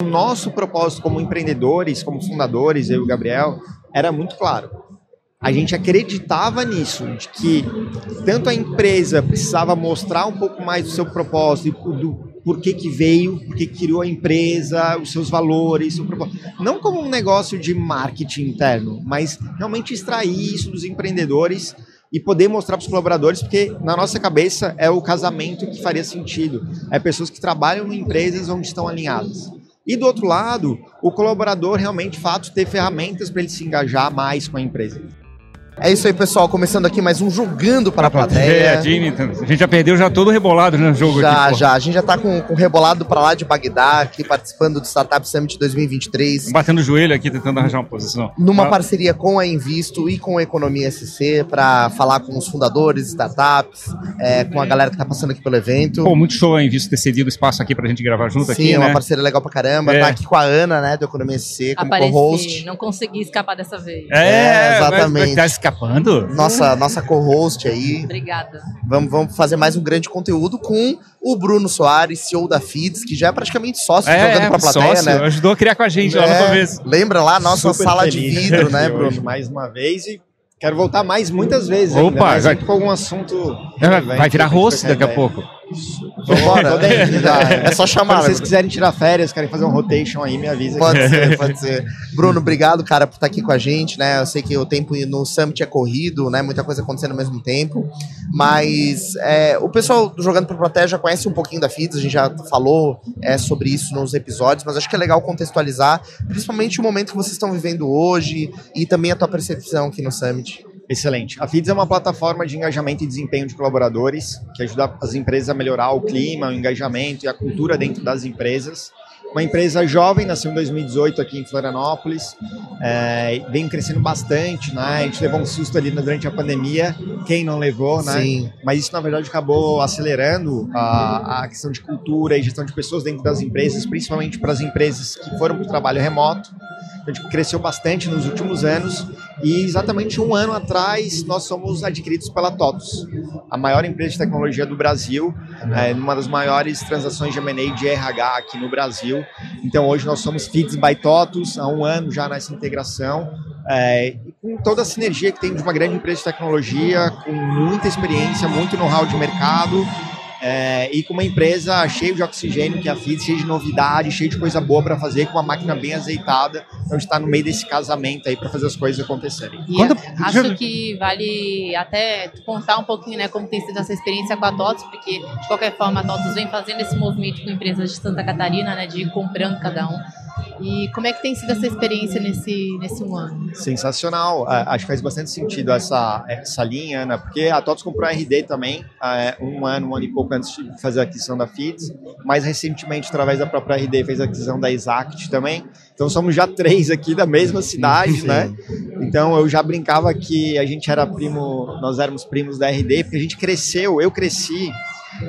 O nosso propósito como empreendedores, como fundadores, eu e o Gabriel, era muito claro. A gente acreditava nisso, de que tanto a empresa precisava mostrar um pouco mais do seu propósito, do por que, que veio, por que criou a empresa, os seus valores, seu propósito. Não como um negócio de marketing interno, mas realmente extrair isso dos empreendedores e poder mostrar para os colaboradores, porque na nossa cabeça é o casamento que faria sentido. É pessoas que trabalham em empresas onde estão alinhadas. E do outro lado, o colaborador realmente, de fato, ter ferramentas para ele se engajar mais com a empresa. É isso aí, pessoal. Começando aqui mais um Jogando para a Plateia. É, a, Jimmy, a gente já perdeu já todo rebolado no jogo já, aqui. Já, já. A gente já tá com, com rebolado para lá de Bagdá, aqui participando do Startup Summit 2023. Batendo o joelho aqui, tentando arranjar uma posição. Numa ah. parceria com a Invisto e com a Economia SC para falar com os fundadores, startups, é, com a galera que tá passando aqui pelo evento. Pô, muito show a Invisto ter cedido o espaço aqui pra gente gravar junto Sim, aqui, Sim, é uma né? parceria legal pra caramba. É. Tá aqui com a Ana, né, do Economia SC, como co-host. não consegui escapar dessa vez. É, é exatamente. Tá escapando? Nossa, nossa, co-host aí. Obrigada. Vamos, vamos fazer mais um grande conteúdo com o Bruno Soares, CEO da FIDS, que já é praticamente sócio é, jogando pra plateia, sócio, né? Ajudou a criar com a gente é, lá no é, começo. Lembra lá, nossa Super sala de vidro, né, Bruno? Hoje, mais uma vez e quero voltar mais muitas vezes. Opa, ainda, vai, com algum assunto. Vai, vai virar rosto daqui a pouco. Bora. é só chamar. Se vocês quiserem tirar férias, querem fazer um rotation aí, me avisa. Pode ser, pode ser. Bruno, obrigado, cara, por estar aqui com a gente, né? Eu sei que o tempo no Summit é corrido, né? Muita coisa acontecendo ao mesmo tempo. Mas é, o pessoal do Jogando para Protege já conhece um pouquinho da FIDS, a gente já falou é, sobre isso nos episódios, mas acho que é legal contextualizar, principalmente o momento que vocês estão vivendo hoje e também a tua percepção aqui no Summit. Excelente. A FIDS é uma plataforma de engajamento e desempenho de colaboradores que ajuda as empresas a melhorar o clima, o engajamento e a cultura dentro das empresas. Uma empresa jovem, nasceu em 2018 aqui em Florianópolis, é, vem crescendo bastante, né? A gente levou um susto ali durante a pandemia, quem não levou, né? Sim. Mas isso, na verdade, acabou acelerando a, a questão de cultura e gestão de pessoas dentro das empresas, principalmente para as empresas que foram para o trabalho remoto. A gente cresceu bastante nos últimos anos e exatamente um ano atrás nós somos adquiridos pela TOTUS, a maior empresa de tecnologia do Brasil, é, uma das maiores transações de M&A de RH aqui no Brasil. Então hoje nós somos Feeds by TOTUS, há um ano já nessa integração, é, com toda a sinergia que tem de uma grande empresa de tecnologia, com muita experiência, muito know-how de mercado, é, e com uma empresa cheia de oxigênio, que é a FIT, cheia de novidade, cheia de coisa boa para fazer, com uma máquina bem azeitada. Então a gente está no meio desse casamento aí para fazer as coisas acontecerem. E Quando... acho que vale até contar um pouquinho né, como tem sido essa experiência com a TOTS, porque de qualquer forma a TOTS vem fazendo esse movimento com empresas de Santa Catarina, né, de ir comprando cada um. E como é que tem sido essa experiência nesse, nesse um ano? Sensacional. Acho que faz bastante sentido essa, essa linha, Ana, porque a TOTS comprou a RD também, um ano, um ano e pouco antes de fazer a aquisição da FITS. Mais recentemente, através da própria RD, fez a aquisição da Exact também. Então somos já três aqui da mesma cidade, né? Então eu já brincava que a gente era primo, nós éramos primos da RD, porque a gente cresceu, eu cresci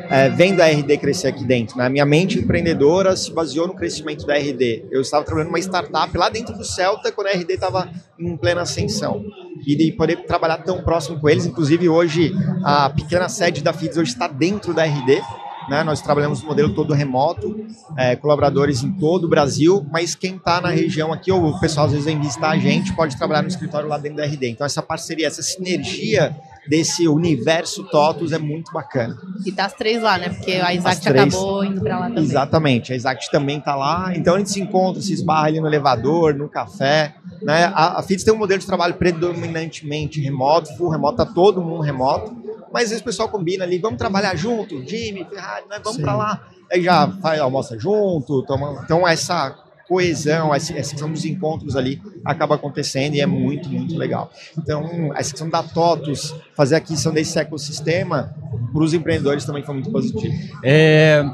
é, vendo a RD crescer aqui dentro. Né? Minha mente empreendedora se baseou no crescimento da RD. Eu estava trabalhando numa startup lá dentro do Celta quando a RD estava em plena ascensão. E de poder trabalhar tão próximo com eles, inclusive hoje a pequena sede da FIDS hoje está dentro da RD. Né? Nós trabalhamos no modelo todo remoto, é, colaboradores em todo o Brasil, mas quem está na região aqui, ou o pessoal às vezes vem visitar a gente, pode trabalhar no escritório lá dentro da RD. Então essa parceria, essa sinergia desse universo TOTUS é muito bacana. E tá as três lá, né? Porque a Exact acabou indo para lá também. Exatamente, a Exact também tá lá. Então a gente se encontra, se esbarra ali no elevador, no café. Né? A, a FITS tem um modelo de trabalho predominantemente remoto, full remoto, tá todo mundo remoto. Mas às vezes o pessoal combina ali, vamos trabalhar junto, Jimmy, Ferrari, né? vamos para lá. Aí já faz, almoça junto, toma. Então essa coesão, essa questão dos encontros ali acaba acontecendo e é muito, muito legal. Então, essa questão da TOTUS, fazer a aquisição desse ecossistema, para os empreendedores também foi muito positivo. É,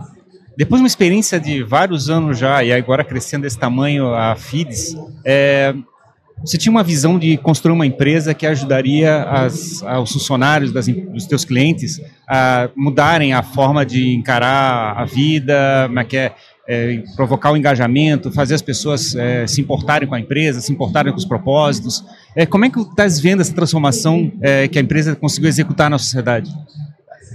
depois de uma experiência de vários anos já, e agora crescendo desse tamanho a FIDS, é, você tinha uma visão de construir uma empresa que ajudaria as, os funcionários das, dos teus clientes a mudarem a forma de encarar a vida, como é que é, é, provocar o engajamento, fazer as pessoas é, se importarem com a empresa, se importarem com os propósitos. É, como é que estás vendo essa transformação é, que a empresa conseguiu executar na sociedade?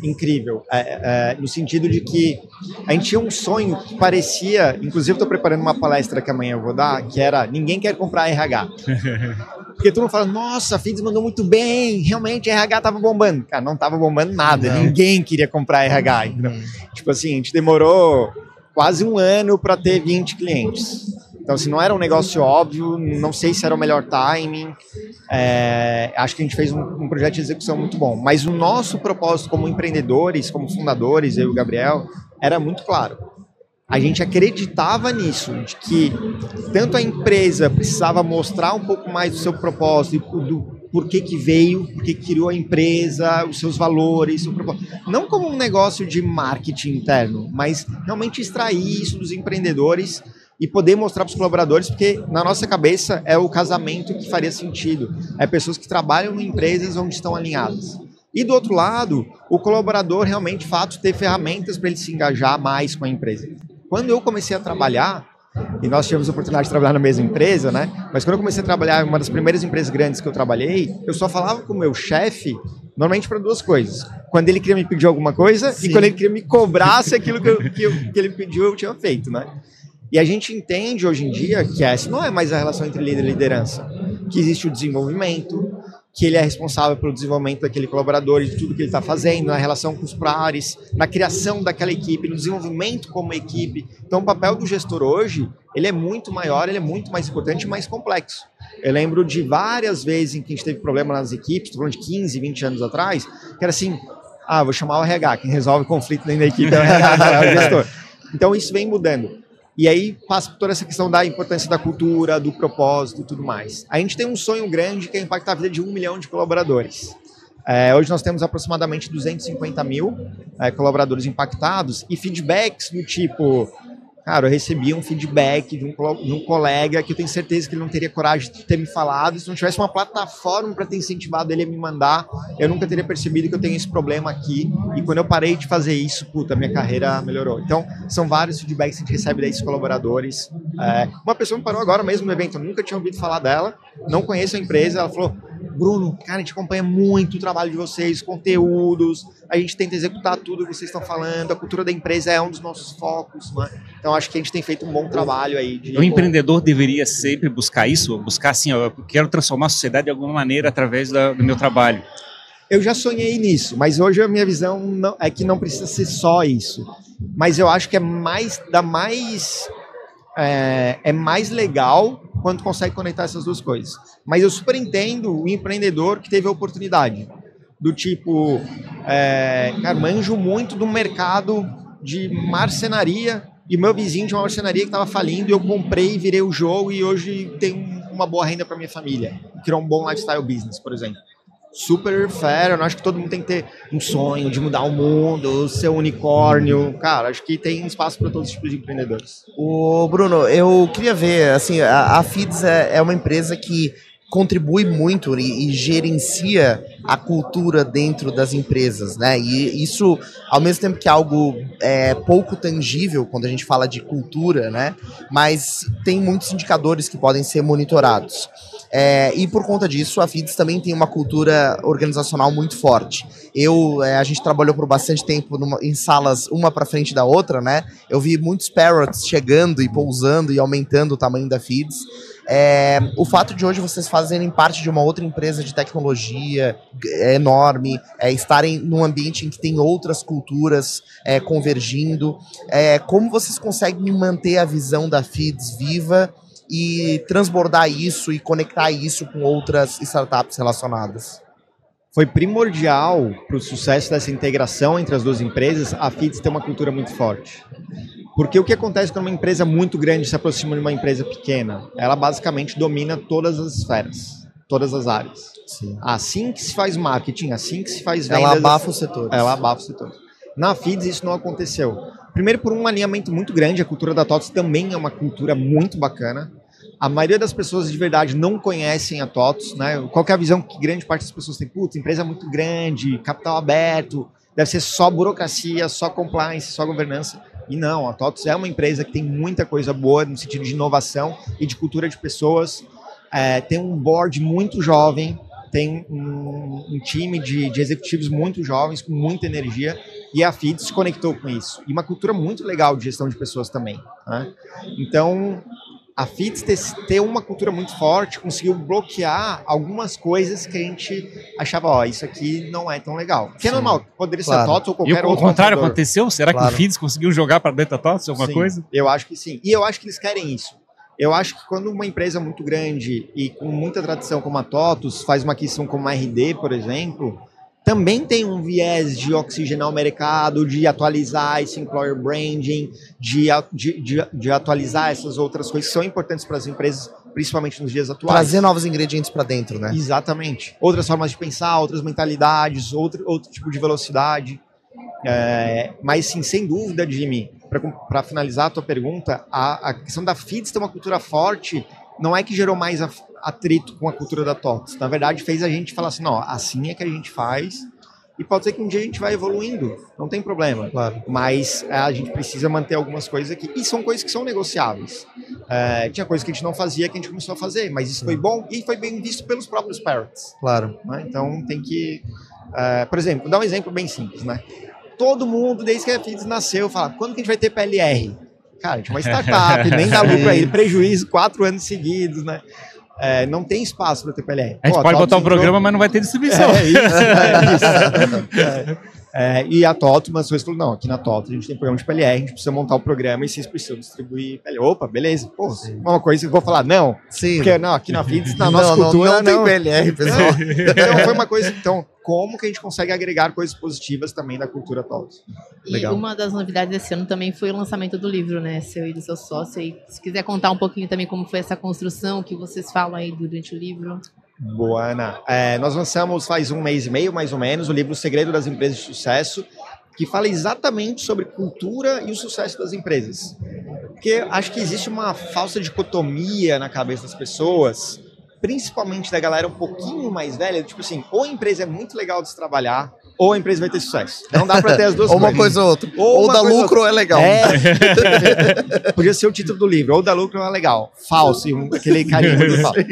incrível, é, é, no sentido de que a gente tinha um sonho que parecia, inclusive estou preparando uma palestra que amanhã eu vou dar, que era ninguém quer comprar RH. Porque todo mundo fala, nossa, a FIDS mandou muito bem, realmente RH tava bombando. Cara, não tava bombando nada, não. ninguém queria comprar RH. Então, tipo assim, a gente demorou quase um ano para ter 20 clientes. Então, assim, não era um negócio óbvio, não sei se era o melhor timing. É, acho que a gente fez um, um, projeto de execução muito bom. Mas o nosso propósito como empreendedores, como fundadores, eu e o Gabriel, era muito claro. A gente acreditava nisso, de que tanto a empresa precisava mostrar um pouco mais do seu propósito, do porquê que veio, porquê que criou a empresa, os seus valores, o propósito. Não como um negócio de marketing interno, mas realmente extrair isso dos empreendedores e poder mostrar para os colaboradores, porque na nossa cabeça é o casamento que faria sentido. É pessoas que trabalham em empresas onde estão alinhadas. E do outro lado, o colaborador realmente, de fato, ter ferramentas para ele se engajar mais com a empresa. Quando eu comecei a trabalhar, e nós tivemos a oportunidade de trabalhar na mesma empresa, né? Mas quando eu comecei a trabalhar em uma das primeiras empresas grandes que eu trabalhei, eu só falava com o meu chefe, normalmente para duas coisas. Quando ele queria me pedir alguma coisa Sim. e quando ele queria me cobrar se aquilo que, eu, que, eu, que ele pediu eu tinha feito, né? E a gente entende hoje em dia que essa não é mais a relação entre líder e liderança, que existe o desenvolvimento, que ele é responsável pelo desenvolvimento daquele colaborador de tudo que ele está fazendo, na relação com os pares, na criação daquela equipe, no desenvolvimento como equipe. Então, o papel do gestor hoje, ele é muito maior, ele é muito mais importante e mais complexo. Eu lembro de várias vezes em que a gente teve problema nas equipes, estou falando de 15, 20 anos atrás, que era assim, ah, vou chamar o RH, quem resolve conflito dentro da equipe é o RH, é o gestor. Então, isso vem mudando. E aí passa por toda essa questão da importância da cultura, do propósito e tudo mais. A gente tem um sonho grande que é impactar a vida de um milhão de colaboradores. É, hoje nós temos aproximadamente 250 mil é, colaboradores impactados e feedbacks do tipo Cara, eu recebi um feedback de um, de um, colega que eu tenho certeza que ele não teria coragem de ter me falado. Se não tivesse uma plataforma para ter incentivado ele a me mandar, eu nunca teria percebido que eu tenho esse problema aqui. E quando eu parei de fazer isso, puta, minha carreira melhorou. Então, são vários feedbacks que a gente recebe desses colaboradores. É, uma pessoa me parou agora mesmo no evento, eu nunca tinha ouvido falar dela, não conheço a empresa. Ela falou: Bruno, cara, a gente acompanha muito o trabalho de vocês, conteúdos, a gente tenta executar tudo que vocês estão falando, a cultura da empresa é um dos nossos focos, né? Então acho que a gente tem feito um bom trabalho aí. De... O empreendedor deveria sempre buscar isso, buscar assim, eu quero transformar a sociedade de alguma maneira através da, do meu trabalho. Eu já sonhei nisso, mas hoje a minha visão não, é que não precisa ser só isso. Mas eu acho que é mais, dá mais, é, é mais legal quando consegue conectar essas duas coisas. Mas eu super entendo o empreendedor que teve a oportunidade. Do tipo, é, cara, manjo muito do mercado de marcenaria e meu vizinho tinha uma marcenaria que estava falindo e eu comprei, virei o jogo e hoje tem uma boa renda para minha família. Criou um bom lifestyle business, por exemplo super. Eu acho que todo mundo tem que ter um sonho de mudar o mundo, ser um unicórnio. Cara, acho que tem espaço para todos os tipos de empreendedores. O Bruno, eu queria ver, assim, a, a FIDS é, é uma empresa que contribui muito e, e, gerencia a cultura dentro das empresas, né? E isso, ao mesmo tempo que é algo é, pouco tangível quando a gente fala de cultura, né? Mas tem muitos indicadores que podem ser monitorados. É, e por conta disso, a FIDS também tem uma cultura organizacional muito forte. Eu, é, a gente trabalhou por bastante tempo numa, em salas uma para frente da outra, né? Eu vi muitos parrots chegando e pousando e aumentando o tamanho da FIDS. É, o fato de hoje vocês fazerem parte de uma outra empresa de tecnologia é enorme, é, estarem num ambiente em que tem outras culturas é, convergindo, é, como vocês conseguem manter a visão da FIDS viva e transbordar isso e conectar isso com outras startups relacionadas? Foi primordial para o sucesso dessa integração entre as duas empresas a FIDS ter uma cultura muito forte. Porque o que acontece quando uma empresa muito grande se aproxima de uma empresa pequena? Ela basicamente domina todas as esferas, todas as áreas. Sim. Assim que se faz marketing, assim que se faz vendas... Ela abafa o setor. Ela abafa o setor. Na FIDS isso não aconteceu. Primeiro por um alinhamento muito grande, a cultura da TOTS também é uma cultura muito bacana. A maioria das pessoas de verdade não conhecem a TOTOS, né? Qual é a visão que grande parte das pessoas tem? Putz, empresa é muito grande, capital aberto, deve ser só burocracia, só compliance, só governança. E não, a TOTOS é uma empresa que tem muita coisa boa no sentido de inovação e de cultura de pessoas. É, tem um board muito jovem, tem um, um time de, de, executivos muito jovens, com muita energia, e a FIT se conectou com isso. E uma cultura muito legal de gestão de pessoas também. Né? Então, a FITS ter, ter, uma cultura muito forte conseguiu bloquear algumas coisas que a gente achava, ó, isso aqui não é tão legal. Que é normal, poderia claro. ser a TOTS ou qualquer outro. O contrário computador. aconteceu? Será claro. que o FITS conseguiu jogar para dentro da TOTS alguma sim, coisa? Eu acho que sim. E eu acho que eles querem isso. Eu acho que quando uma empresa muito grande e com muita tradição como a TOTUS faz uma aquisição como a RD, por exemplo, também tem um viés de oxigenar o mercado, de atualizar esse employer branding, de, de, de, de atualizar essas outras coisas que são importantes para as empresas, principalmente nos dias atuais. Trazer novos ingredientes para dentro, né? Exatamente. Outras formas de pensar, outras mentalidades, outro, outro tipo de velocidade. É, mas sim, sem dúvida, Jimmy, para finalizar a tua pergunta, a, a questão da FIDS ter uma cultura forte não é que gerou mais atrito com a cultura da TOTS. Na verdade, fez a gente falar assim, não, assim é que a gente faz e pode ser que um dia a gente vai evoluindo, não tem problema. Claro. Mas é, a gente precisa manter algumas coisas aqui. E são coisas que são negociáveis. É, tinha coisas que a gente não fazia que a gente começou a fazer, mas isso foi bom e foi bem visto pelos próprios parents. Claro. Né? Então tem que. É, por exemplo, vou dar um exemplo bem simples, né? Todo mundo, desde que a FIDS nasceu, fala: quando que a gente vai ter PLR? Cara, a gente é uma startup, nem dá lucro aí, prejuízo quatro anos seguidos, né? É, não tem espaço para ter PLR. A gente Pô, pode botar o programa, mas não vai ter distribuição. É, isso, é isso. É, e a TOTO, mas falou, não, aqui na TOTO a gente tem programa de PLR, a gente precisa montar o programa e vocês precisam distribuir PLR. Opa, beleza. Pô, Sim. uma coisa que eu vou falar, não. Sim. Porque, não, aqui na FIDS, na nossa não, cultura, não, não, não tem PLR, pessoal. Então, foi uma coisa, então, como que a gente consegue agregar coisas positivas também da cultura TOTO. Legal. E uma das novidades desse ano também foi o lançamento do livro, né, seu e do seu sócio. E se quiser contar um pouquinho também como foi essa construção, que vocês falam aí durante o livro. Boa, Ana. É, nós lançamos faz um mês e meio, mais ou menos, o livro O Segredo das Empresas de Sucesso, que fala exatamente sobre cultura e o sucesso das empresas. Porque acho que existe uma falsa dicotomia na cabeça das pessoas, principalmente da galera um pouquinho mais velha, tipo assim, ou a empresa é muito legal de se trabalhar, ou a empresa vai ter sucesso. Não dá para ter as duas coisas. Ou uma coisa ou outra. Ou, ou dá lucro ou é legal. É. Podia ser o título do livro, ou dá lucro ou é legal. Falso, aquele carinho do falso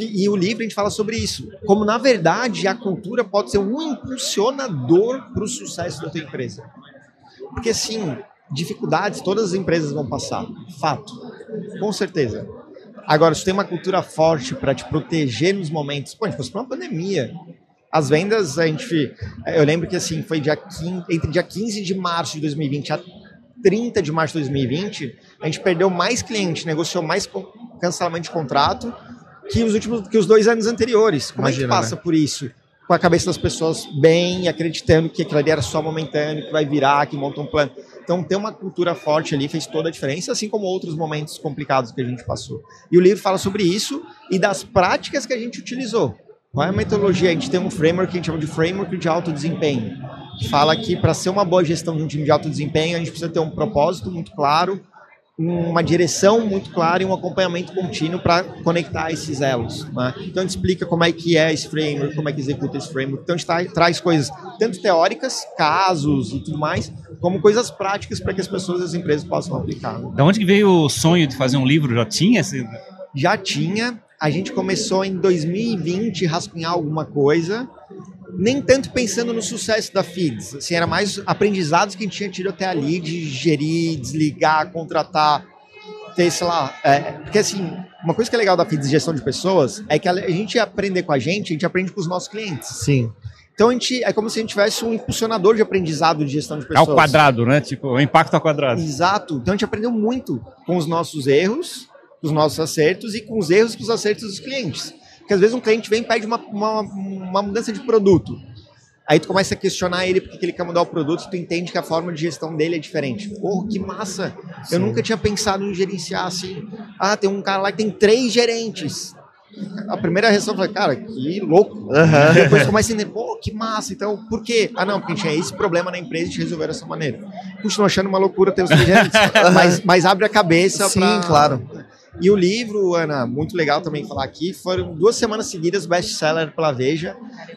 e o livro a gente fala sobre isso. Como, na verdade, a cultura pode ser um impulsionador para o sucesso da tua empresa. Porque, sim, dificuldades todas as empresas vão passar. Fato. Com certeza. Agora, se tem uma cultura forte para te proteger nos momentos. Pô, a gente fosse para uma pandemia. As vendas, a gente. Eu lembro que assim, foi dia 15, entre dia 15 de março de 2020 a 30 de março de 2020, a gente perdeu mais cliente, negociou mais cancelamento de contrato que os últimos, que os dois anos anteriores. Como Imagina, é que passa né? por isso? Com a cabeça das pessoas bem, acreditando que aquilo ali era só momentâneo, que vai virar, que monta um plano. Então, ter uma cultura forte ali fez toda a diferença, assim como outros momentos complicados que a gente passou. E o livro fala sobre isso e das práticas que a gente utilizou. Qual é a metodologia? A gente tem um framework que a gente chama de framework de alto desempenho. Fala que para ser uma boa gestão de um time de alto desempenho, a gente precisa ter um propósito muito claro, uma direção muito clara e um acompanhamento contínuo para conectar esses elos. Né? Então a gente explica como é que é esse framework, como é que executa esse framework. Então a gente tra traz coisas tanto teóricas, casos e tudo mais, como coisas práticas para que as pessoas e as empresas possam aplicar. Né? Da onde que veio o sonho de fazer um livro? Já tinha esse... Já tinha. A gente começou em 2020 rascunhar alguma coisa nem tanto pensando no sucesso da FIDS, assim, era mais aprendizados que a gente tinha tido até ali de gerir, desligar, contratar, ter, sei lá, é, porque assim, uma coisa que é legal da FIDS gestão de pessoas é que a, gente aprender com a gente, a gente aprende com os nossos clientes. Sim. Então a gente é como se a gente tivesse um impulsionador de aprendizado de gestão de pessoas. Ao quadrado, né? Tipo, o impacto ao quadrado. Exato. Então a gente aprendeu muito com os nossos erros, com os nossos acertos e com os erros e com os acertos dos clientes. Porque às vezes um cliente vem e pede uma, uma, uma mudança de produto. Aí tu começa a questionar ele porque ele quer mudar o produto e tu entende que a forma de gestão dele é diferente. Porra, que massa! Sim. Eu nunca tinha pensado em gerenciar assim. Ah, tem um cara lá que tem três gerentes. A primeira reação foi, cara, que louco. Uhum. Depois começa a entender, pô, que massa. Então, por quê? Ah, não, porque tinha esse problema na empresa e a gente resolveu dessa maneira. Continuo achando uma loucura ter os três gerentes, mas, mas abre a cabeça Sim, pra... claro. E o livro, Ana, muito legal também falar aqui, foram duas semanas seguidas best-seller pela Veja.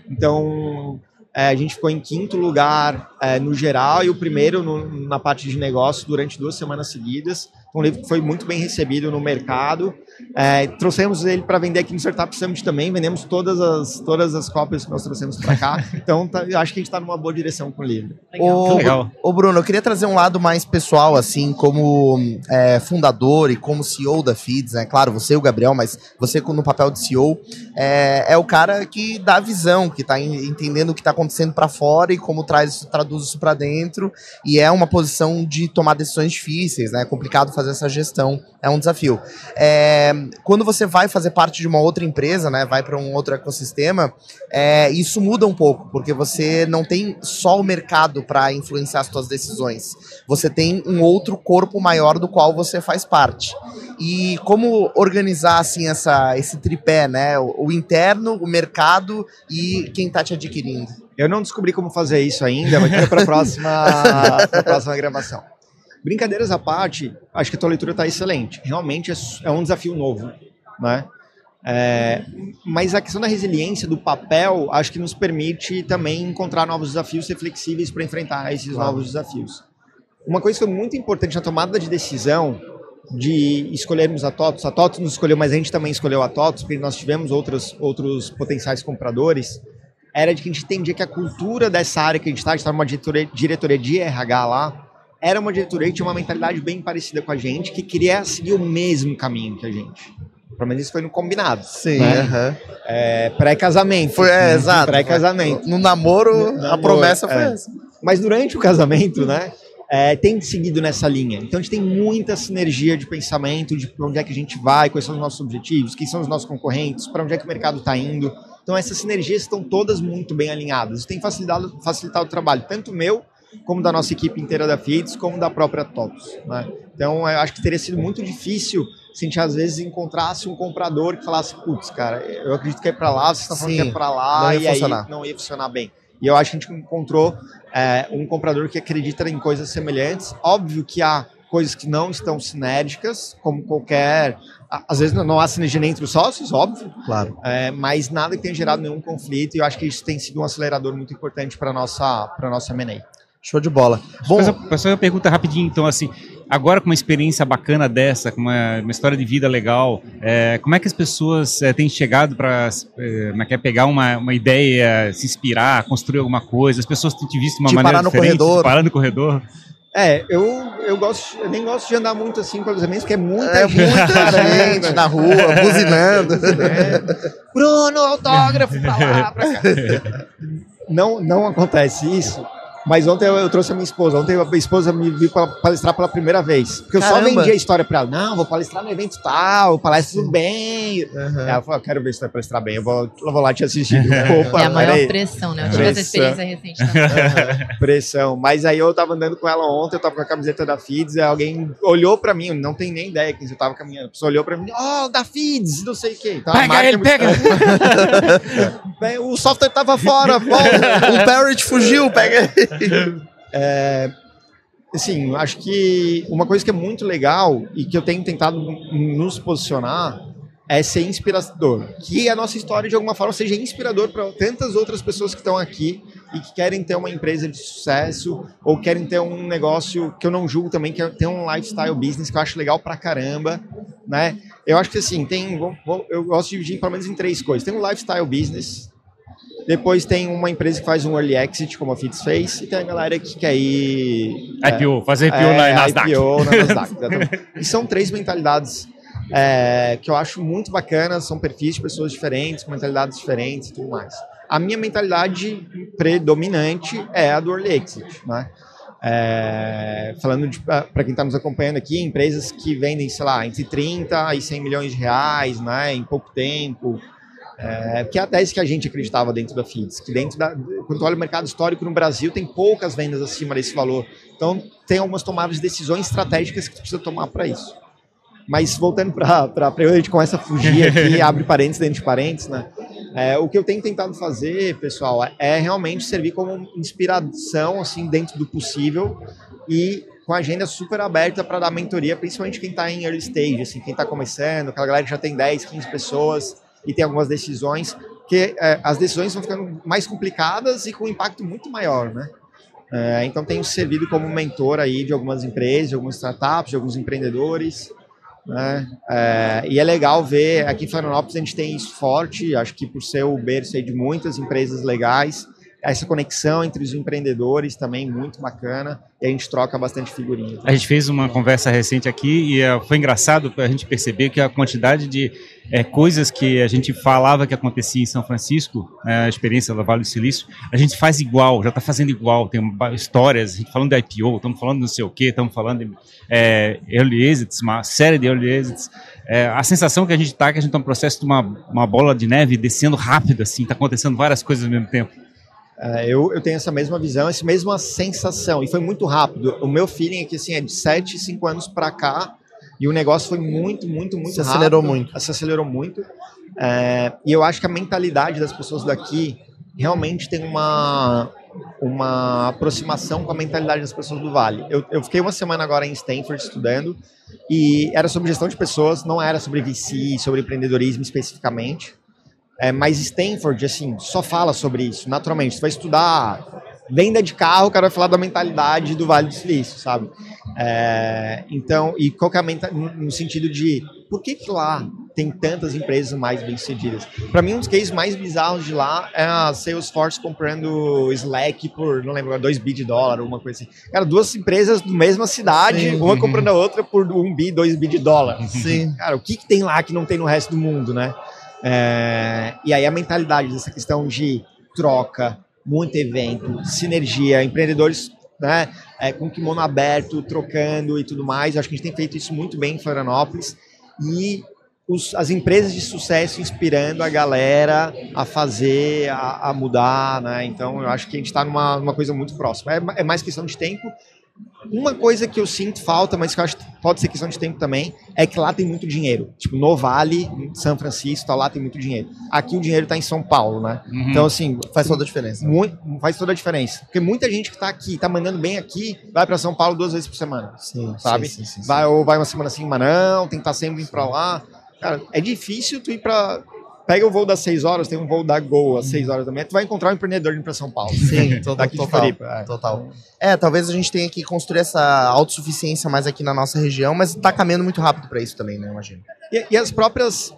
Então, é, a gente ficou em quinto lugar é, no geral e o primeiro no, na parte de negócio durante duas semanas seguidas. Um livro que foi muito bem recebido no mercado. É, trouxemos ele para vender aqui no Startup Summit também, vendemos todas as, todas as cópias que nós trouxemos para cá. Então, tá, acho que a gente está numa boa direção com o livro. Legal. Legal. Ô, Bruno, eu queria trazer um lado mais pessoal, assim, como é, fundador e como CEO da Feeds, né? Claro, você e o Gabriel, mas você no papel de CEO, é, é o cara que dá a visão, que está entendendo o que está acontecendo para fora e como traz, traduz isso para dentro. E é uma posição de tomar decisões difíceis, né? É complicado fazer essa gestão, é um desafio. É, quando você vai fazer parte de uma outra empresa, né, vai para um outro ecossistema, é, isso muda um pouco, porque você não tem só o mercado para influenciar as suas decisões. Você tem um outro corpo maior do qual você faz parte. E como organizar assim essa, esse tripé, né, o, o interno, o mercado e quem está te adquirindo? Eu não descobri como fazer isso ainda, mas fica para a próxima, próxima gravação. Brincadeiras à parte, acho que a tua leitura está excelente. Realmente é, é, um desafio novo, né? É, mas a questão da resiliência do papel, acho que nos permite também encontrar novos desafios, ser flexíveis para enfrentar esses claro. novos desafios. Uma coisa que foi muito importante na tomada de decisão de escolhermos a TOTOS, a TOTOS nos escolheu, mas a gente também escolheu a TOTOS, porque nós tivemos outros, outros potenciais compradores, era de que a gente entendia que a cultura dessa área que a gente está, a gente está numa diretoria, diretoria de RH lá, era uma diretoria que tinha uma mentalidade bem parecida com a gente, que queria seguir o mesmo caminho que a gente. Pelo menos isso foi no combinado. Sim. Né? Uhum. É, Pré-casamento. Foi, é, exato. Pré-casamento. No, namoro, no, namoro, a promessa foi é. essa. Mas durante o casamento, né? É, tem seguido nessa linha. Então a gente tem muita sinergia de pensamento, de para onde é que a gente vai, quais são os nossos objetivos, quem são os nossos concorrentes, para onde é que o mercado está indo. Então essas sinergias estão todas muito bem alinhadas. Isso tem facilitado, facilitado o trabalho, tanto meu como da nossa equipe inteira da FIDS, como da própria TOTOS. Né? Então, eu acho que teria sido muito difícil se a gente às vezes encontrasse um comprador que falasse, putz, cara, eu acredito que é para lá, você está falando Sim, que é para lá, e funcionar. aí não ia funcionar bem. E eu acho que a gente encontrou é, um comprador que acredita em coisas semelhantes. Óbvio que há coisas que não estão sinérgicas, como qualquer. Às vezes não há sinergia nem entre os sócios, óbvio. Claro. É, mas nada que tenha gerado nenhum conflito, e eu acho que isso tem sido um acelerador muito importante para a nossa, nossa M&A. Show de bola. Bom, só uma pergunta rapidinho, então, assim, agora com uma experiência bacana dessa, com uma, uma história de vida legal, é, como é que as pessoas é, têm chegado para é, pegar uma, uma ideia, se inspirar, construir alguma coisa? As pessoas têm te visto de uma de maneira parar diferente, corredor. parar no corredor? É, eu, eu, gosto, eu nem gosto de andar muito assim com os amigos, porque é muita é, gente. Muita gente na rua, buzinando. É. Bruno, autógrafo pra lá, pra cá. Não, não acontece isso mas ontem eu, eu, trouxe a minha esposa. Ontem a minha esposa me viu palestrar pela primeira vez. Porque eu Caramba. só vendi a história para ela. Não, vou palestrar no evento tal, palestra tudo bem. Uhum. Ela falou, eu quero ver se vai palestrar bem. Eu vou, eu vou lá te assistir. Opa, é a maior pressão, né? Eu tive essa experiência recente também. Uhum. Pressão. Mas aí eu tava andando com ela ontem, eu tava com a camiseta da Fids, e alguém olhou para mim, não tem nem ideia que eu tava caminhando. A pessoa olhou para mim, ó, oh, da Fids, não sei o quê. Então, pega ele, pega! o software tava fora, o Parrot fugiu, pega ele. É, assim, acho que uma coisa que é muito legal e que eu tenho tentado nos posicionar é ser inspirador. Que a nossa história, de alguma forma, seja inspirador para tantas outras pessoas que estão aqui e que querem ter uma empresa de sucesso ou querem ter um negócio que eu não julgo também, que é ter um lifestyle business que eu acho legal pra caramba, né? Eu acho que assim, tem, eu gosto de dividir pelo menos em três coisas. Tem um lifestyle business, depois tem uma empresa que faz um early exit, como a Fits fez, e tem a galera que quer ir... IPO, é, fazer IPO é, na Nasdaq. IPO na Nasdaq, e são três mentalidades é, que eu acho muito bacanas, são perfis de pessoas diferentes, com mentalidades diferentes e tudo mais. A minha mentalidade predominante é a do early exit, né? É, falando para quem está nos acompanhando aqui, empresas que vendem, sei lá, entre 30 e 100 milhões de reais, né, em pouco tempo, é, que é a tese que a gente acreditava dentro da FIDS, que dentro da, quando olha o mercado histórico no Brasil, tem poucas vendas acima desse valor. Então, tem algumas tomadas de decisões estratégicas que você precisa tomar para isso. Mas voltando para a gente começa a fugir aqui, abre parênteses dentro de parênteses, né? É, o que eu tenho tentado fazer, pessoal, é realmente servir como inspiração, assim, dentro do possível e com a agenda super aberta para dar mentoria, principalmente quem está em early stage, assim, quem está começando, aquela galera que já tem 10, 15 pessoas, e tem algumas decisões que é, as decisões vão ficando mais complicadas e com um impacto muito maior, né? É, então tenho servido como mentor aí de algumas empresas, de algumas startups, de alguns empreendedores. Né? É, e é legal ver, aqui em Florianópolis a gente tem isso forte, acho que por ser o berço de muitas empresas legais, essa conexão entre os empreendedores também muito bacana e a gente troca bastante figurinha. A gente fez uma conversa recente aqui e uh, foi engraçado a gente perceber que a quantidade de é, coisas que a gente falava que acontecia em São Francisco, é, a experiência do Vale do Silício, a gente faz igual, já está fazendo igual, tem histórias, a gente falando de IPO, estamos falando não sei o que, estamos falando de é, early exits, uma série de early exits, é, a sensação que a gente está é que a gente está no processo de uma, uma bola de neve descendo rápido, assim, está acontecendo várias coisas ao mesmo tempo. É, eu, eu tenho essa mesma visão, essa mesma sensação, e foi muito rápido. O meu feeling é que assim, é de 7, 5 anos para cá, e o negócio foi muito, muito, muito se rápido. acelerou muito. Se acelerou muito. É, e eu acho que a mentalidade das pessoas daqui realmente tem uma, uma aproximação com a mentalidade das pessoas do Vale. Eu, eu fiquei uma semana agora em Stanford estudando e era sobre gestão de pessoas, não era sobre VC, sobre empreendedorismo especificamente. É, mas Stanford, assim, só fala sobre isso, naturalmente. Você vai estudar venda de carro, o cara vai falar da mentalidade do Vale do Silício, sabe? É, então, e qual que é a mentalidade, no sentido de por que, que lá tem tantas empresas mais bem-sucedidas? Para mim, um dos cases mais bizarros de lá é a Salesforce comprando Slack por, não lembro, 2 bi de dólar, uma coisa assim. Cara, duas empresas da mesma cidade, Sim. uma comprando a outra por 1 bi, 2 bi de dólar. Sim. Cara, o que, que tem lá que não tem no resto do mundo, né? É, e aí a mentalidade dessa questão de troca, muito evento, sinergia, empreendedores né, é, com kimono aberto, trocando e tudo mais. Acho que a gente tem feito isso muito bem em Florianópolis. E os, as empresas de sucesso inspirando a galera a fazer, a, a mudar, né? Então eu acho que a gente está numa, numa coisa muito próxima. É, é mais questão de tempo uma coisa que eu sinto falta, mas que eu acho que pode ser questão de tempo também, é que lá tem muito dinheiro. Tipo, no Vale, em São Francisco, tá, lá tem muito dinheiro. Aqui o dinheiro está em São Paulo, né? Uhum. Então, assim. Faz toda a diferença. Muito, faz toda a diferença. Porque muita gente que está aqui, está mandando bem aqui, vai para São Paulo duas vezes por semana. Sim. Sabe? Sim, sim, sim, vai, ou vai uma semana assim, mas não, tem que estar tá sempre indo para lá. Cara, é difícil tu ir para pega o voo das 6 horas, tem um voo da Gol às 6 horas da manhã, tu vai encontrar um empreendedor indo para São Paulo. Sim, total, daqui total, de Felipe, é. total. É, talvez a gente tenha que construir essa autossuficiência mais aqui na nossa região, mas está caminhando muito rápido para isso também, né, imagino. E, e as próprias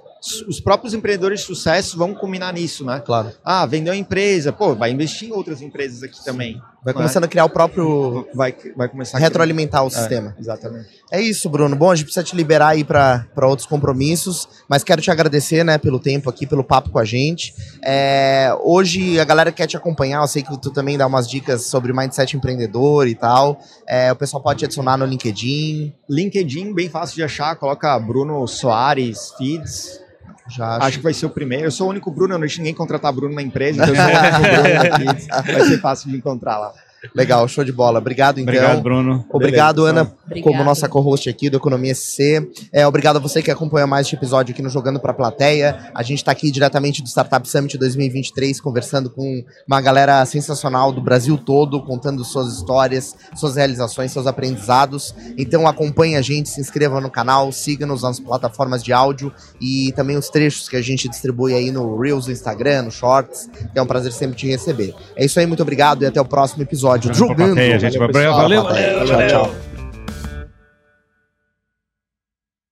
os próprios empreendedores de sucesso vão combinar nisso, né? Claro. Ah, vendeu a empresa, pô, vai investir em outras empresas aqui também. Vai começando é? a criar o próprio. Vai, vai começar a retroalimentar o é, sistema. Exatamente. É isso, Bruno. Bom, a gente precisa te liberar aí para outros compromissos, mas quero te agradecer, né, pelo tempo aqui, pelo papo com a gente. É, hoje a galera quer te acompanhar, eu sei que tu também dá umas dicas sobre mindset empreendedor e tal. É, o pessoal pode te adicionar no LinkedIn. LinkedIn, bem fácil de achar, coloca Bruno Soares Feeds já acho. acho. que vai ser o primeiro. Eu sou o único Bruno, eu não deixo ninguém contratar Bruno na empresa, então eu sou o Bruno aqui. Vai ser fácil de encontrar lá. Legal, show de bola. Obrigado, então. Obrigado, Bruno. Obrigado, Beleza, Ana, Obrigado. como nossa co-host aqui do Economia SC. É, obrigado a você que acompanha mais este episódio aqui no Jogando para a Plateia. A gente está aqui diretamente do Startup Summit 2023, conversando com uma galera sensacional do Brasil todo, contando suas histórias, suas realizações, seus aprendizados. Então acompanhe a gente, se inscreva no canal, siga-nos nas plataformas de áudio e também os trechos que a gente distribui aí no Reels do Instagram, no Shorts. É um prazer sempre te receber. É isso aí, muito obrigado e até o próximo episódio episódio. Jogando. Plateia, gente. Valeu, valeu, valeu, valeu. Tchau, tchau.